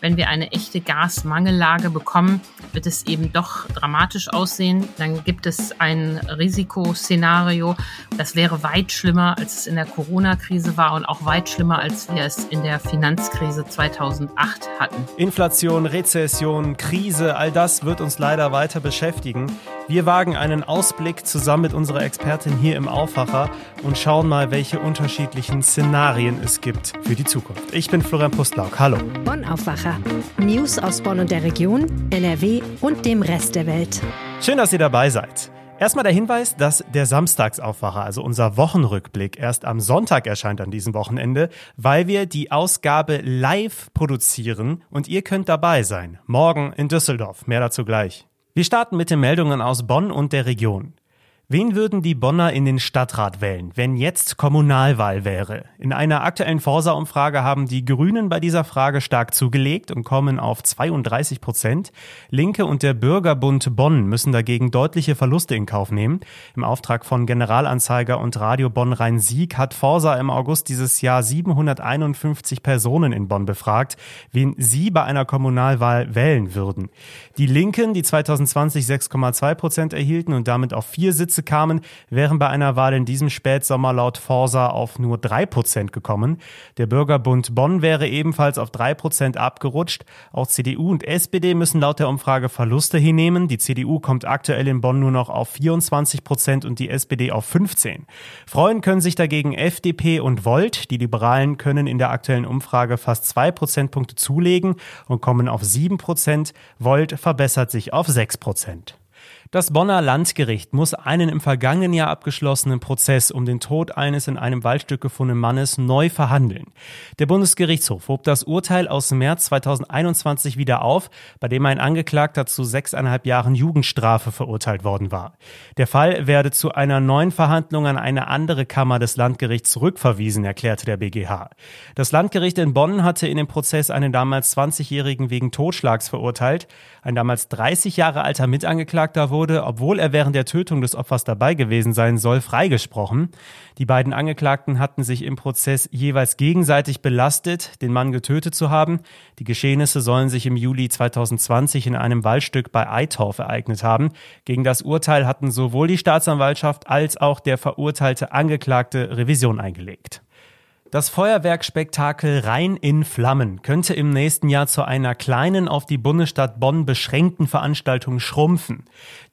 Wenn wir eine echte Gasmangellage bekommen, wird es eben doch dramatisch aussehen. Dann gibt es ein Risikoszenario, das wäre weit schlimmer, als es in der Corona-Krise war und auch weit schlimmer, als wir es in der Finanzkrise 2008 hatten. Inflation, Rezession, Krise, all das wird uns leider weiter beschäftigen. Wir wagen einen Ausblick zusammen mit unserer Expertin hier im Aufwacher und schauen mal, welche unterschiedlichen Szenarien es gibt für die Zukunft. Ich bin Florian Pustlauk. Hallo. Bonn Aufwacher. News aus Bonn und der Region, NRW und dem Rest der Welt. Schön, dass ihr dabei seid. Erstmal der Hinweis, dass der Samstagsaufwacher, also unser Wochenrückblick, erst am Sonntag erscheint an diesem Wochenende, weil wir die Ausgabe live produzieren und ihr könnt dabei sein. Morgen in Düsseldorf. Mehr dazu gleich. Wir starten mit den Meldungen aus Bonn und der Region. Wen würden die Bonner in den Stadtrat wählen, wenn jetzt Kommunalwahl wäre? In einer aktuellen Forsa-Umfrage haben die Grünen bei dieser Frage stark zugelegt und kommen auf 32 Prozent. Linke und der Bürgerbund Bonn müssen dagegen deutliche Verluste in Kauf nehmen. Im Auftrag von Generalanzeiger und Radio Bonn Rhein-Sieg hat Forsa im August dieses Jahr 751 Personen in Bonn befragt, wen sie bei einer Kommunalwahl wählen würden. Die Linken, die 2020 6,2 Prozent erhielten und damit auf vier Sitze Sitze kamen, wären bei einer Wahl in diesem Spätsommer laut Forsa auf nur drei Prozent gekommen. Der Bürgerbund Bonn wäre ebenfalls auf drei Prozent abgerutscht. Auch CDU und SPD müssen laut der Umfrage Verluste hinnehmen. Die CDU kommt aktuell in Bonn nur noch auf 24 Prozent und die SPD auf 15. Freuen können sich dagegen FDP und Volt. Die Liberalen können in der aktuellen Umfrage fast zwei Prozentpunkte zulegen und kommen auf sieben Prozent. Volt verbessert sich auf sechs Prozent. Das Bonner Landgericht muss einen im vergangenen Jahr abgeschlossenen Prozess um den Tod eines in einem Waldstück gefundenen Mannes neu verhandeln. Der Bundesgerichtshof hob das Urteil aus März 2021 wieder auf, bei dem ein Angeklagter zu sechseinhalb Jahren Jugendstrafe verurteilt worden war. Der Fall werde zu einer neuen Verhandlung an eine andere Kammer des Landgerichts zurückverwiesen, erklärte der BGH. Das Landgericht in Bonn hatte in dem Prozess einen damals 20-Jährigen wegen Totschlags verurteilt. Ein damals 30 Jahre alter Mitangeklagter wurde wurde, obwohl er während der Tötung des Opfers dabei gewesen sein soll, freigesprochen. Die beiden Angeklagten hatten sich im Prozess jeweils gegenseitig belastet, den Mann getötet zu haben. Die Geschehnisse sollen sich im Juli 2020 in einem Waldstück bei Eitorf ereignet haben. Gegen das Urteil hatten sowohl die Staatsanwaltschaft als auch der verurteilte Angeklagte Revision eingelegt. Das Feuerwerkspektakel Rhein in Flammen könnte im nächsten Jahr zu einer kleinen, auf die Bundesstadt Bonn beschränkten Veranstaltung schrumpfen.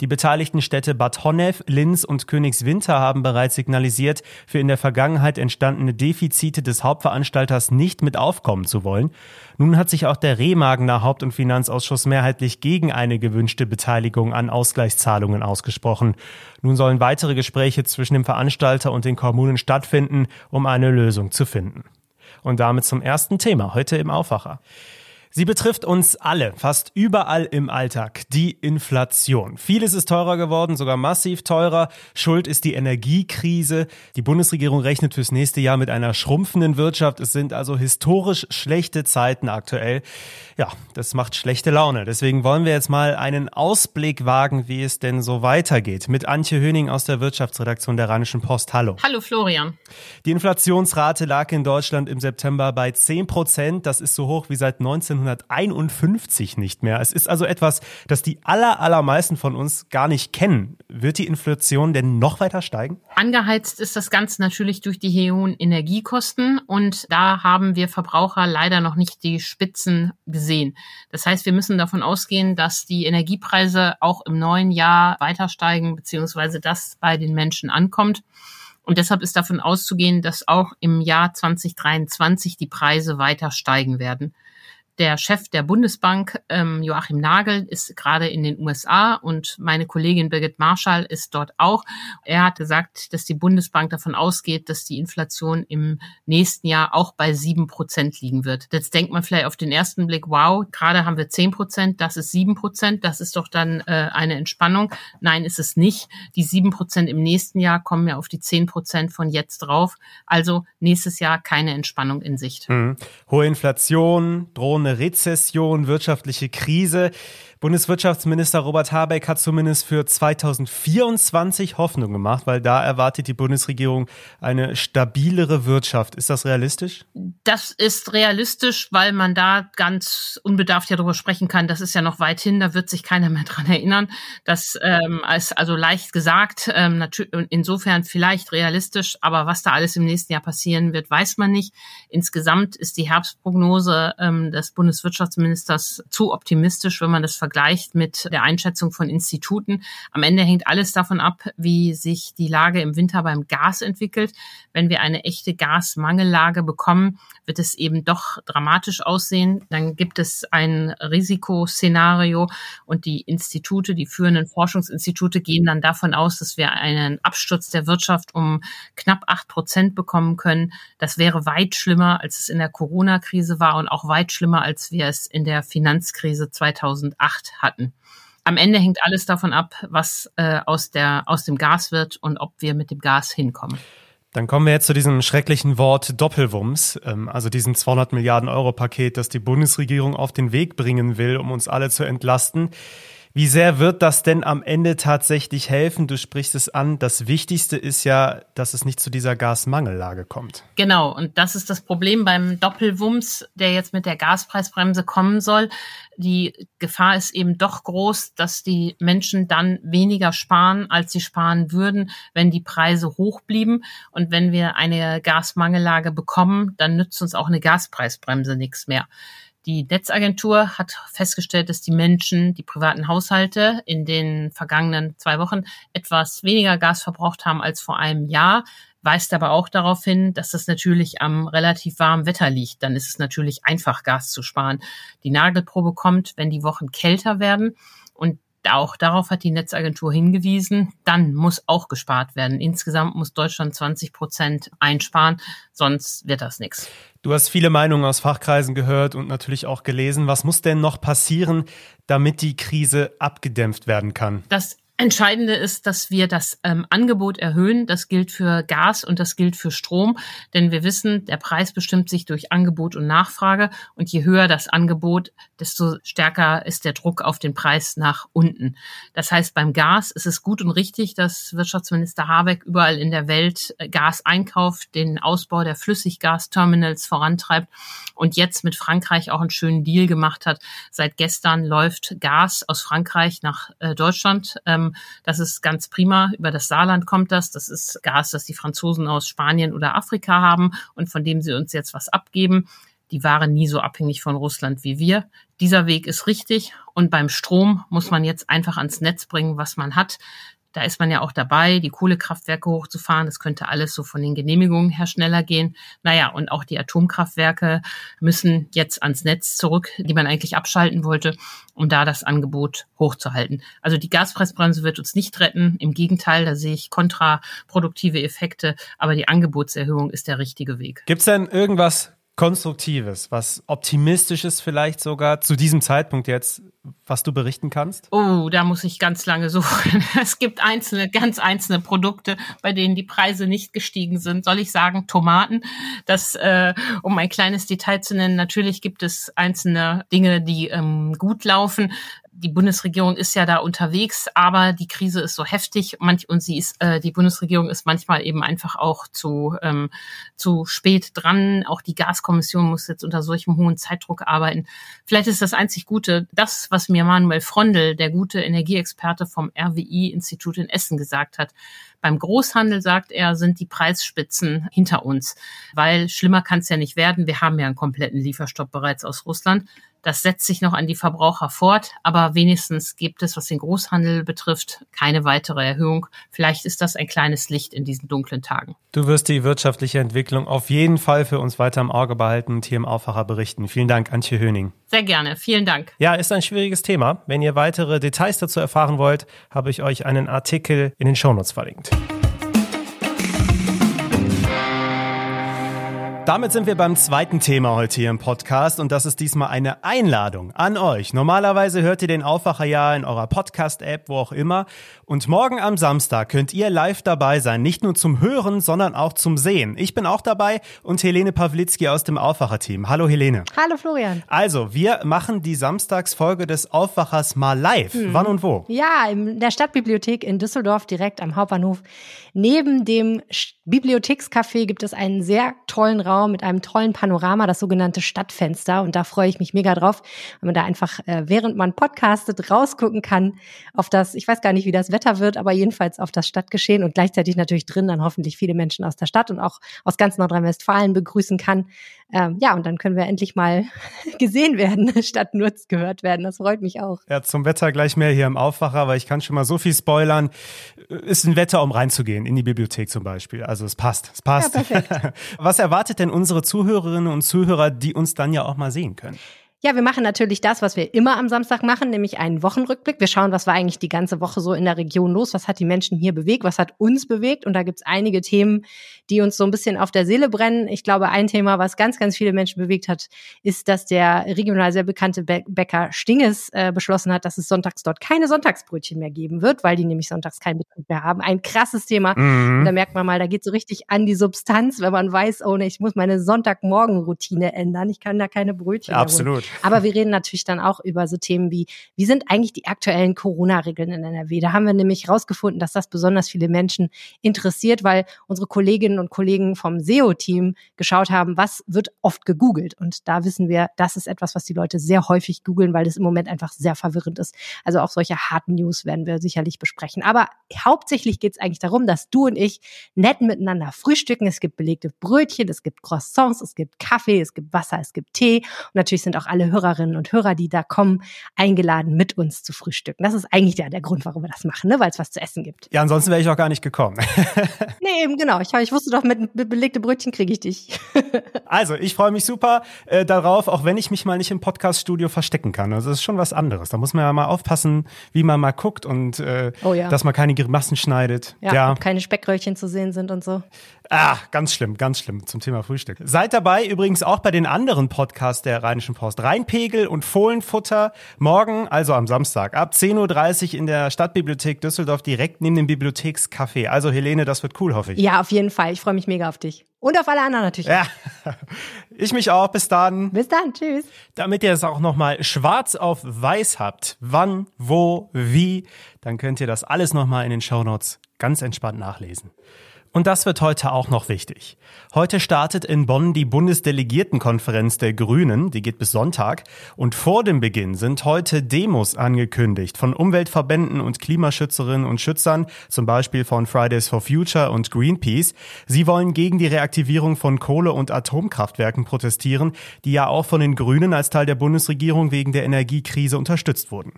Die beteiligten Städte Bad Honnef, Linz und Königswinter haben bereits signalisiert, für in der Vergangenheit entstandene Defizite des Hauptveranstalters nicht mit aufkommen zu wollen. Nun hat sich auch der Remagener Haupt- und Finanzausschuss mehrheitlich gegen eine gewünschte Beteiligung an Ausgleichszahlungen ausgesprochen. Nun sollen weitere Gespräche zwischen dem Veranstalter und den Kommunen stattfinden, um eine Lösung zu finden. Und damit zum ersten Thema heute im Aufwacher. Sie betrifft uns alle, fast überall im Alltag, die Inflation. Vieles ist teurer geworden, sogar massiv teurer. Schuld ist die Energiekrise. Die Bundesregierung rechnet fürs nächste Jahr mit einer schrumpfenden Wirtschaft. Es sind also historisch schlechte Zeiten aktuell. Ja, das macht schlechte Laune. Deswegen wollen wir jetzt mal einen Ausblick wagen, wie es denn so weitergeht. Mit Antje Höning aus der Wirtschaftsredaktion der Rheinischen Post. Hallo. Hallo Florian. Die Inflationsrate lag in Deutschland im September bei 10 Prozent. Das ist so hoch wie seit 19 1951 nicht mehr. Es ist also etwas, das die aller, allermeisten von uns gar nicht kennen. Wird die Inflation denn noch weiter steigen? Angeheizt ist das Ganze natürlich durch die hohen Energiekosten und da haben wir Verbraucher leider noch nicht die Spitzen gesehen. Das heißt, wir müssen davon ausgehen, dass die Energiepreise auch im neuen Jahr weiter steigen, beziehungsweise das bei den Menschen ankommt. Und deshalb ist davon auszugehen, dass auch im Jahr 2023 die Preise weiter steigen werden. Der Chef der Bundesbank, ähm, Joachim Nagel, ist gerade in den USA und meine Kollegin Birgit Marschall ist dort auch. Er hat gesagt, dass die Bundesbank davon ausgeht, dass die Inflation im nächsten Jahr auch bei sieben Prozent liegen wird. Jetzt denkt man vielleicht auf den ersten Blick, wow, gerade haben wir zehn Prozent, das ist sieben Prozent, das ist doch dann äh, eine Entspannung. Nein, ist es nicht. Die sieben Prozent im nächsten Jahr kommen ja auf die zehn Prozent von jetzt drauf. Also nächstes Jahr keine Entspannung in Sicht. Mhm. Hohe Inflation, drohende eine Rezession, wirtschaftliche Krise. Bundeswirtschaftsminister Robert Habeck hat zumindest für 2024 Hoffnung gemacht, weil da erwartet die Bundesregierung eine stabilere Wirtschaft. Ist das realistisch? Das ist realistisch, weil man da ganz unbedarft ja darüber sprechen kann. Das ist ja noch weit hin, da wird sich keiner mehr dran erinnern. Das ähm, ist also leicht gesagt, ähm, insofern vielleicht realistisch, aber was da alles im nächsten Jahr passieren wird, weiß man nicht. Insgesamt ist die Herbstprognose ähm, des Bundeswirtschaftsministers zu optimistisch, wenn man das vergleicht mit der Einschätzung von Instituten. Am Ende hängt alles davon ab, wie sich die Lage im Winter beim Gas entwickelt. Wenn wir eine echte Gasmangellage bekommen, wird es eben doch dramatisch aussehen. Dann gibt es ein Risikoszenario und die Institute, die führenden Forschungsinstitute gehen dann davon aus, dass wir einen Absturz der Wirtschaft um knapp acht Prozent bekommen können. Das wäre weit schlimmer, als es in der Corona-Krise war und auch weit schlimmer, als wir es in der Finanzkrise 2008 hatten. Am Ende hängt alles davon ab, was äh, aus, der, aus dem Gas wird und ob wir mit dem Gas hinkommen. Dann kommen wir jetzt zu diesem schrecklichen Wort Doppelwumms, ähm, also diesem 200 Milliarden Euro Paket, das die Bundesregierung auf den Weg bringen will, um uns alle zu entlasten. Wie sehr wird das denn am Ende tatsächlich helfen? Du sprichst es an. Das Wichtigste ist ja, dass es nicht zu dieser Gasmangellage kommt. Genau. Und das ist das Problem beim Doppelwumms, der jetzt mit der Gaspreisbremse kommen soll. Die Gefahr ist eben doch groß, dass die Menschen dann weniger sparen, als sie sparen würden, wenn die Preise hoch blieben. Und wenn wir eine Gasmangellage bekommen, dann nützt uns auch eine Gaspreisbremse nichts mehr. Die Netzagentur hat festgestellt, dass die Menschen, die privaten Haushalte in den vergangenen zwei Wochen etwas weniger Gas verbraucht haben als vor einem Jahr, weist aber auch darauf hin, dass das natürlich am relativ warmen Wetter liegt. Dann ist es natürlich einfach, Gas zu sparen. Die Nagelprobe kommt, wenn die Wochen kälter werden. Und auch darauf hat die Netzagentur hingewiesen. Dann muss auch gespart werden. Insgesamt muss Deutschland 20 Prozent einsparen, sonst wird das nichts. Du hast viele Meinungen aus Fachkreisen gehört und natürlich auch gelesen. Was muss denn noch passieren, damit die Krise abgedämpft werden kann? Das Entscheidende ist, dass wir das ähm, Angebot erhöhen. Das gilt für Gas und das gilt für Strom, denn wir wissen, der Preis bestimmt sich durch Angebot und Nachfrage und je höher das Angebot, desto stärker ist der Druck auf den Preis nach unten. Das heißt, beim Gas ist es gut und richtig, dass Wirtschaftsminister Habeck überall in der Welt äh, Gas einkauft, den Ausbau der Flüssiggasterminals vorantreibt und jetzt mit Frankreich auch einen schönen Deal gemacht hat. Seit gestern läuft Gas aus Frankreich nach äh, Deutschland. Ähm, ähm, das ist ganz prima. Über das Saarland kommt das. Das ist Gas, das die Franzosen aus Spanien oder Afrika haben und von dem sie uns jetzt was abgeben. Die waren nie so abhängig von Russland wie wir. Dieser Weg ist richtig. Und beim Strom muss man jetzt einfach ans Netz bringen, was man hat. Da ist man ja auch dabei, die Kohlekraftwerke hochzufahren. Das könnte alles so von den Genehmigungen her schneller gehen. Naja, und auch die Atomkraftwerke müssen jetzt ans Netz zurück, die man eigentlich abschalten wollte, um da das Angebot hochzuhalten. Also die Gaspreisbremse wird uns nicht retten. Im Gegenteil, da sehe ich kontraproduktive Effekte. Aber die Angebotserhöhung ist der richtige Weg. Gibt es denn irgendwas Konstruktives, was Optimistisches vielleicht sogar zu diesem Zeitpunkt jetzt, was du berichten kannst? Oh, da muss ich ganz lange suchen. Es gibt einzelne, ganz einzelne Produkte, bei denen die Preise nicht gestiegen sind. Soll ich sagen, Tomaten? Das, äh, um ein kleines Detail zu nennen, natürlich gibt es einzelne Dinge, die ähm, gut laufen die Bundesregierung ist ja da unterwegs, aber die Krise ist so heftig manch, und sie ist, äh, die Bundesregierung ist manchmal eben einfach auch zu, ähm, zu spät dran. Auch die Gaskommission muss jetzt unter solchem hohen Zeitdruck arbeiten. Vielleicht ist das einzig Gute, das, was mir Manuel Frondel, der gute Energieexperte vom RWI-Institut in Essen gesagt hat. Beim Großhandel, sagt er, sind die Preisspitzen hinter uns, weil schlimmer kann es ja nicht werden. Wir haben ja einen kompletten Lieferstopp bereits aus Russland. Das setzt sich noch an die Verbraucher fort, aber wenigstens gibt es, was den Großhandel betrifft, keine weitere Erhöhung. Vielleicht ist das ein kleines Licht in diesen dunklen Tagen. Du wirst die wirtschaftliche Entwicklung auf jeden Fall für uns weiter im Auge behalten und hier im Aufwacher berichten. Vielen Dank, Antje Höning. Sehr gerne, vielen Dank. Ja, ist ein schwieriges Thema. Wenn ihr weitere Details dazu erfahren wollt, habe ich euch einen Artikel in den Shownotes verlinkt. Damit sind wir beim zweiten Thema heute hier im Podcast und das ist diesmal eine Einladung an euch. Normalerweise hört ihr den Aufwacher ja in eurer Podcast-App, wo auch immer. Und morgen am Samstag könnt ihr live dabei sein, nicht nur zum Hören, sondern auch zum Sehen. Ich bin auch dabei und Helene Pawlitzki aus dem Aufwacher-Team. Hallo Helene. Hallo Florian. Also, wir machen die Samstagsfolge des Aufwachers mal live. Hm. Wann und wo? Ja, in der Stadtbibliothek in Düsseldorf, direkt am Hauptbahnhof. Neben dem Bibliothekscafé gibt es einen sehr tollen Raum mit einem tollen Panorama, das sogenannte Stadtfenster. Und da freue ich mich mega drauf, wenn man da einfach, äh, während man podcastet, rausgucken kann auf das, ich weiß gar nicht, wie das Wetter wird, aber jedenfalls auf das Stadtgeschehen und gleichzeitig natürlich drin dann hoffentlich viele Menschen aus der Stadt und auch aus ganz Nordrhein-Westfalen begrüßen kann. Ähm, ja, und dann können wir endlich mal gesehen werden, statt nur gehört werden. Das freut mich auch. Ja, zum Wetter gleich mehr hier im Aufwacher, weil ich kann schon mal so viel spoilern. Ist ein Wetter, um reinzugehen, in die Bibliothek zum Beispiel. Also es passt, es passt. Ja, perfekt. Was erwartet denn unsere Zuhörerinnen und Zuhörer, die uns dann ja auch mal sehen können? Ja, wir machen natürlich das, was wir immer am Samstag machen, nämlich einen Wochenrückblick. Wir schauen, was war eigentlich die ganze Woche so in der Region los, was hat die Menschen hier bewegt, was hat uns bewegt. Und da gibt's einige Themen, die uns so ein bisschen auf der Seele brennen. Ich glaube, ein Thema, was ganz, ganz viele Menschen bewegt hat, ist, dass der regional sehr bekannte Bäcker Stinges äh, beschlossen hat, dass es sonntags dort keine Sonntagsbrötchen mehr geben wird, weil die nämlich sonntags keinen Betrieb mehr haben. Ein krasses Thema. Mhm. Da merkt man mal, da geht so richtig an die Substanz, wenn man weiß, oh ne, ich muss meine Sonntagmorgenroutine ändern. Ich kann da keine Brötchen ja, Absolut. Aber wir reden natürlich dann auch über so Themen wie, wie sind eigentlich die aktuellen Corona-Regeln in NRW? Da haben wir nämlich rausgefunden, dass das besonders viele Menschen interessiert, weil unsere Kolleginnen und Kollegen vom SEO-Team geschaut haben, was wird oft gegoogelt. Und da wissen wir, das ist etwas, was die Leute sehr häufig googeln, weil es im Moment einfach sehr verwirrend ist. Also auch solche harten News werden wir sicherlich besprechen. Aber hauptsächlich geht es eigentlich darum, dass du und ich nett miteinander frühstücken. Es gibt belegte Brötchen, es gibt Croissants, es gibt Kaffee, es gibt Wasser, es gibt Tee. Und natürlich sind auch alle alle Hörerinnen und Hörer, die da kommen, eingeladen, mit uns zu frühstücken. Das ist eigentlich der, der Grund, warum wir das machen, ne? weil es was zu essen gibt. Ja, ansonsten wäre ich auch gar nicht gekommen. nee, eben genau. Ich, ich wusste doch, mit, mit belegte Brötchen kriege ich dich. also, ich freue mich super äh, darauf, auch wenn ich mich mal nicht im Podcaststudio verstecken kann. Also, das ist schon was anderes. Da muss man ja mal aufpassen, wie man mal guckt und äh, oh ja. dass man keine Grimassen schneidet. Ja, ja. keine Speckröllchen zu sehen sind und so. Ah, ganz schlimm, ganz schlimm zum Thema Frühstück. Seid dabei übrigens auch bei den anderen Podcasts der Rheinischen Post. Rheinpegel und Fohlenfutter. Morgen, also am Samstag, ab 10.30 Uhr in der Stadtbibliothek Düsseldorf, direkt neben dem Bibliothekscafé. Also Helene, das wird cool, hoffe ich. Ja, auf jeden Fall. Ich freue mich mega auf dich. Und auf alle anderen natürlich. Ja, ich mich auch. Bis dann. Bis dann. Tschüss. Damit ihr es auch nochmal schwarz auf weiß habt, wann, wo, wie, dann könnt ihr das alles nochmal in den Shownotes ganz entspannt nachlesen. Und das wird heute auch noch wichtig. Heute startet in Bonn die Bundesdelegiertenkonferenz der Grünen, die geht bis Sonntag. Und vor dem Beginn sind heute Demos angekündigt von Umweltverbänden und Klimaschützerinnen und Schützern, zum Beispiel von Fridays for Future und Greenpeace. Sie wollen gegen die Reaktivierung von Kohle- und Atomkraftwerken protestieren, die ja auch von den Grünen als Teil der Bundesregierung wegen der Energiekrise unterstützt wurden.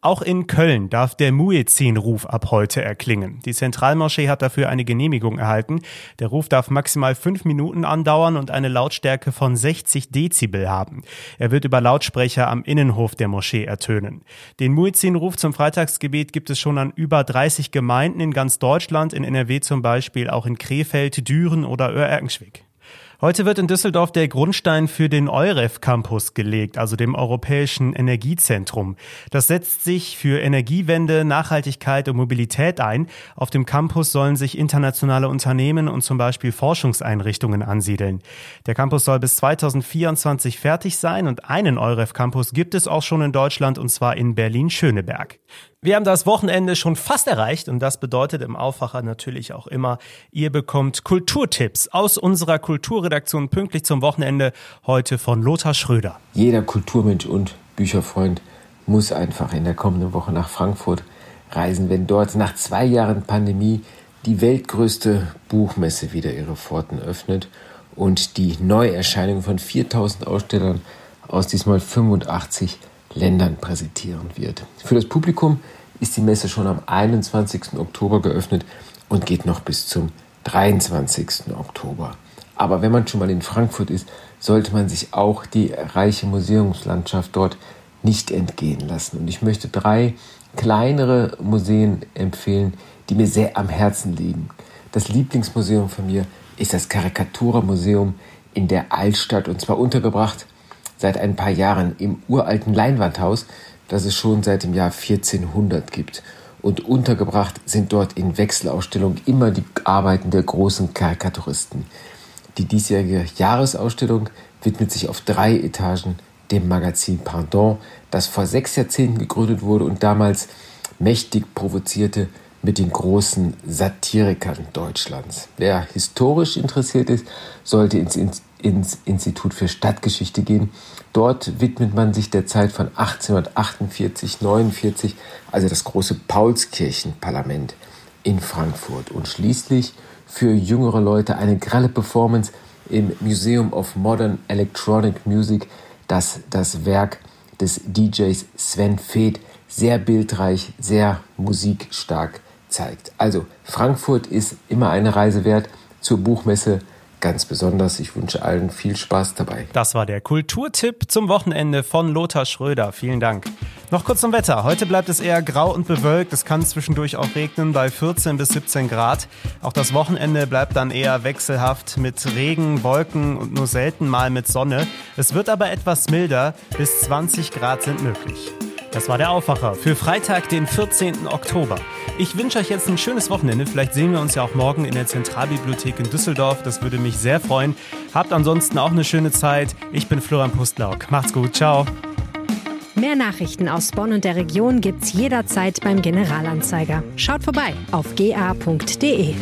Auch in Köln darf der Muezzin-Ruf ab heute erklingen. Die Zentralmoschee hat dafür eine Genehmigung erhalten. Der Ruf darf maximal fünf Minuten andauern und eine Lautstärke von 60 Dezibel haben. Er wird über Lautsprecher am Innenhof der Moschee ertönen. Den Muezzin-Ruf zum Freitagsgebet gibt es schon an über 30 Gemeinden in ganz Deutschland, in NRW zum Beispiel, auch in Krefeld, Düren oder Oerkenschwick. Heute wird in Düsseldorf der Grundstein für den EUREF Campus gelegt, also dem Europäischen Energiezentrum. Das setzt sich für Energiewende, Nachhaltigkeit und Mobilität ein. Auf dem Campus sollen sich internationale Unternehmen und zum Beispiel Forschungseinrichtungen ansiedeln. Der Campus soll bis 2024 fertig sein und einen EUREF Campus gibt es auch schon in Deutschland und zwar in Berlin-Schöneberg. Wir haben das Wochenende schon fast erreicht und das bedeutet im Aufwacher natürlich auch immer, ihr bekommt Kulturtipps aus unserer Kulturredaktion pünktlich zum Wochenende heute von Lothar Schröder. Jeder Kulturmensch und Bücherfreund muss einfach in der kommenden Woche nach Frankfurt reisen, wenn dort nach zwei Jahren Pandemie die weltgrößte Buchmesse wieder ihre Pforten öffnet und die Neuerscheinung von 4000 Ausstellern aus diesmal 85 Ländern präsentieren wird. Für das Publikum ist die Messe schon am 21. Oktober geöffnet und geht noch bis zum 23. Oktober. Aber wenn man schon mal in Frankfurt ist, sollte man sich auch die reiche Museumslandschaft dort nicht entgehen lassen. Und ich möchte drei kleinere Museen empfehlen, die mir sehr am Herzen liegen. Das Lieblingsmuseum von mir ist das Karikaturmuseum in der Altstadt und zwar untergebracht seit ein paar Jahren im uralten Leinwandhaus, das es schon seit dem Jahr 1400 gibt. Und untergebracht sind dort in Wechselausstellung immer die Arbeiten der großen Karikaturisten. Die diesjährige Jahresausstellung widmet sich auf drei Etagen dem Magazin Pardon, das vor sechs Jahrzehnten gegründet wurde und damals mächtig provozierte mit den großen Satirikern Deutschlands. Wer historisch interessiert ist, sollte ins, ins Institut für Stadtgeschichte gehen. Dort widmet man sich der Zeit von 1848, 49, also das große Paulskirchenparlament in Frankfurt. Und schließlich für jüngere Leute eine gralle Performance im Museum of Modern Electronic Music, das das Werk des DJs Sven Feth sehr bildreich, sehr musikstark zeigt. Also Frankfurt ist immer eine Reise wert zur Buchmesse ganz besonders. Ich wünsche allen viel Spaß dabei. Das war der Kulturtipp zum Wochenende von Lothar Schröder. Vielen Dank. Noch kurz zum Wetter. Heute bleibt es eher grau und bewölkt. Es kann zwischendurch auch regnen bei 14 bis 17 Grad. Auch das Wochenende bleibt dann eher wechselhaft mit Regen, Wolken und nur selten mal mit Sonne. Es wird aber etwas milder. Bis 20 Grad sind möglich. Das war der Aufwacher für Freitag, den 14. Oktober. Ich wünsche euch jetzt ein schönes Wochenende. Vielleicht sehen wir uns ja auch morgen in der Zentralbibliothek in Düsseldorf. Das würde mich sehr freuen. Habt ansonsten auch eine schöne Zeit. Ich bin Florian Pustlauk. Macht's gut. Ciao. Mehr Nachrichten aus Bonn und der Region gibt's jederzeit beim Generalanzeiger. Schaut vorbei auf ga.de.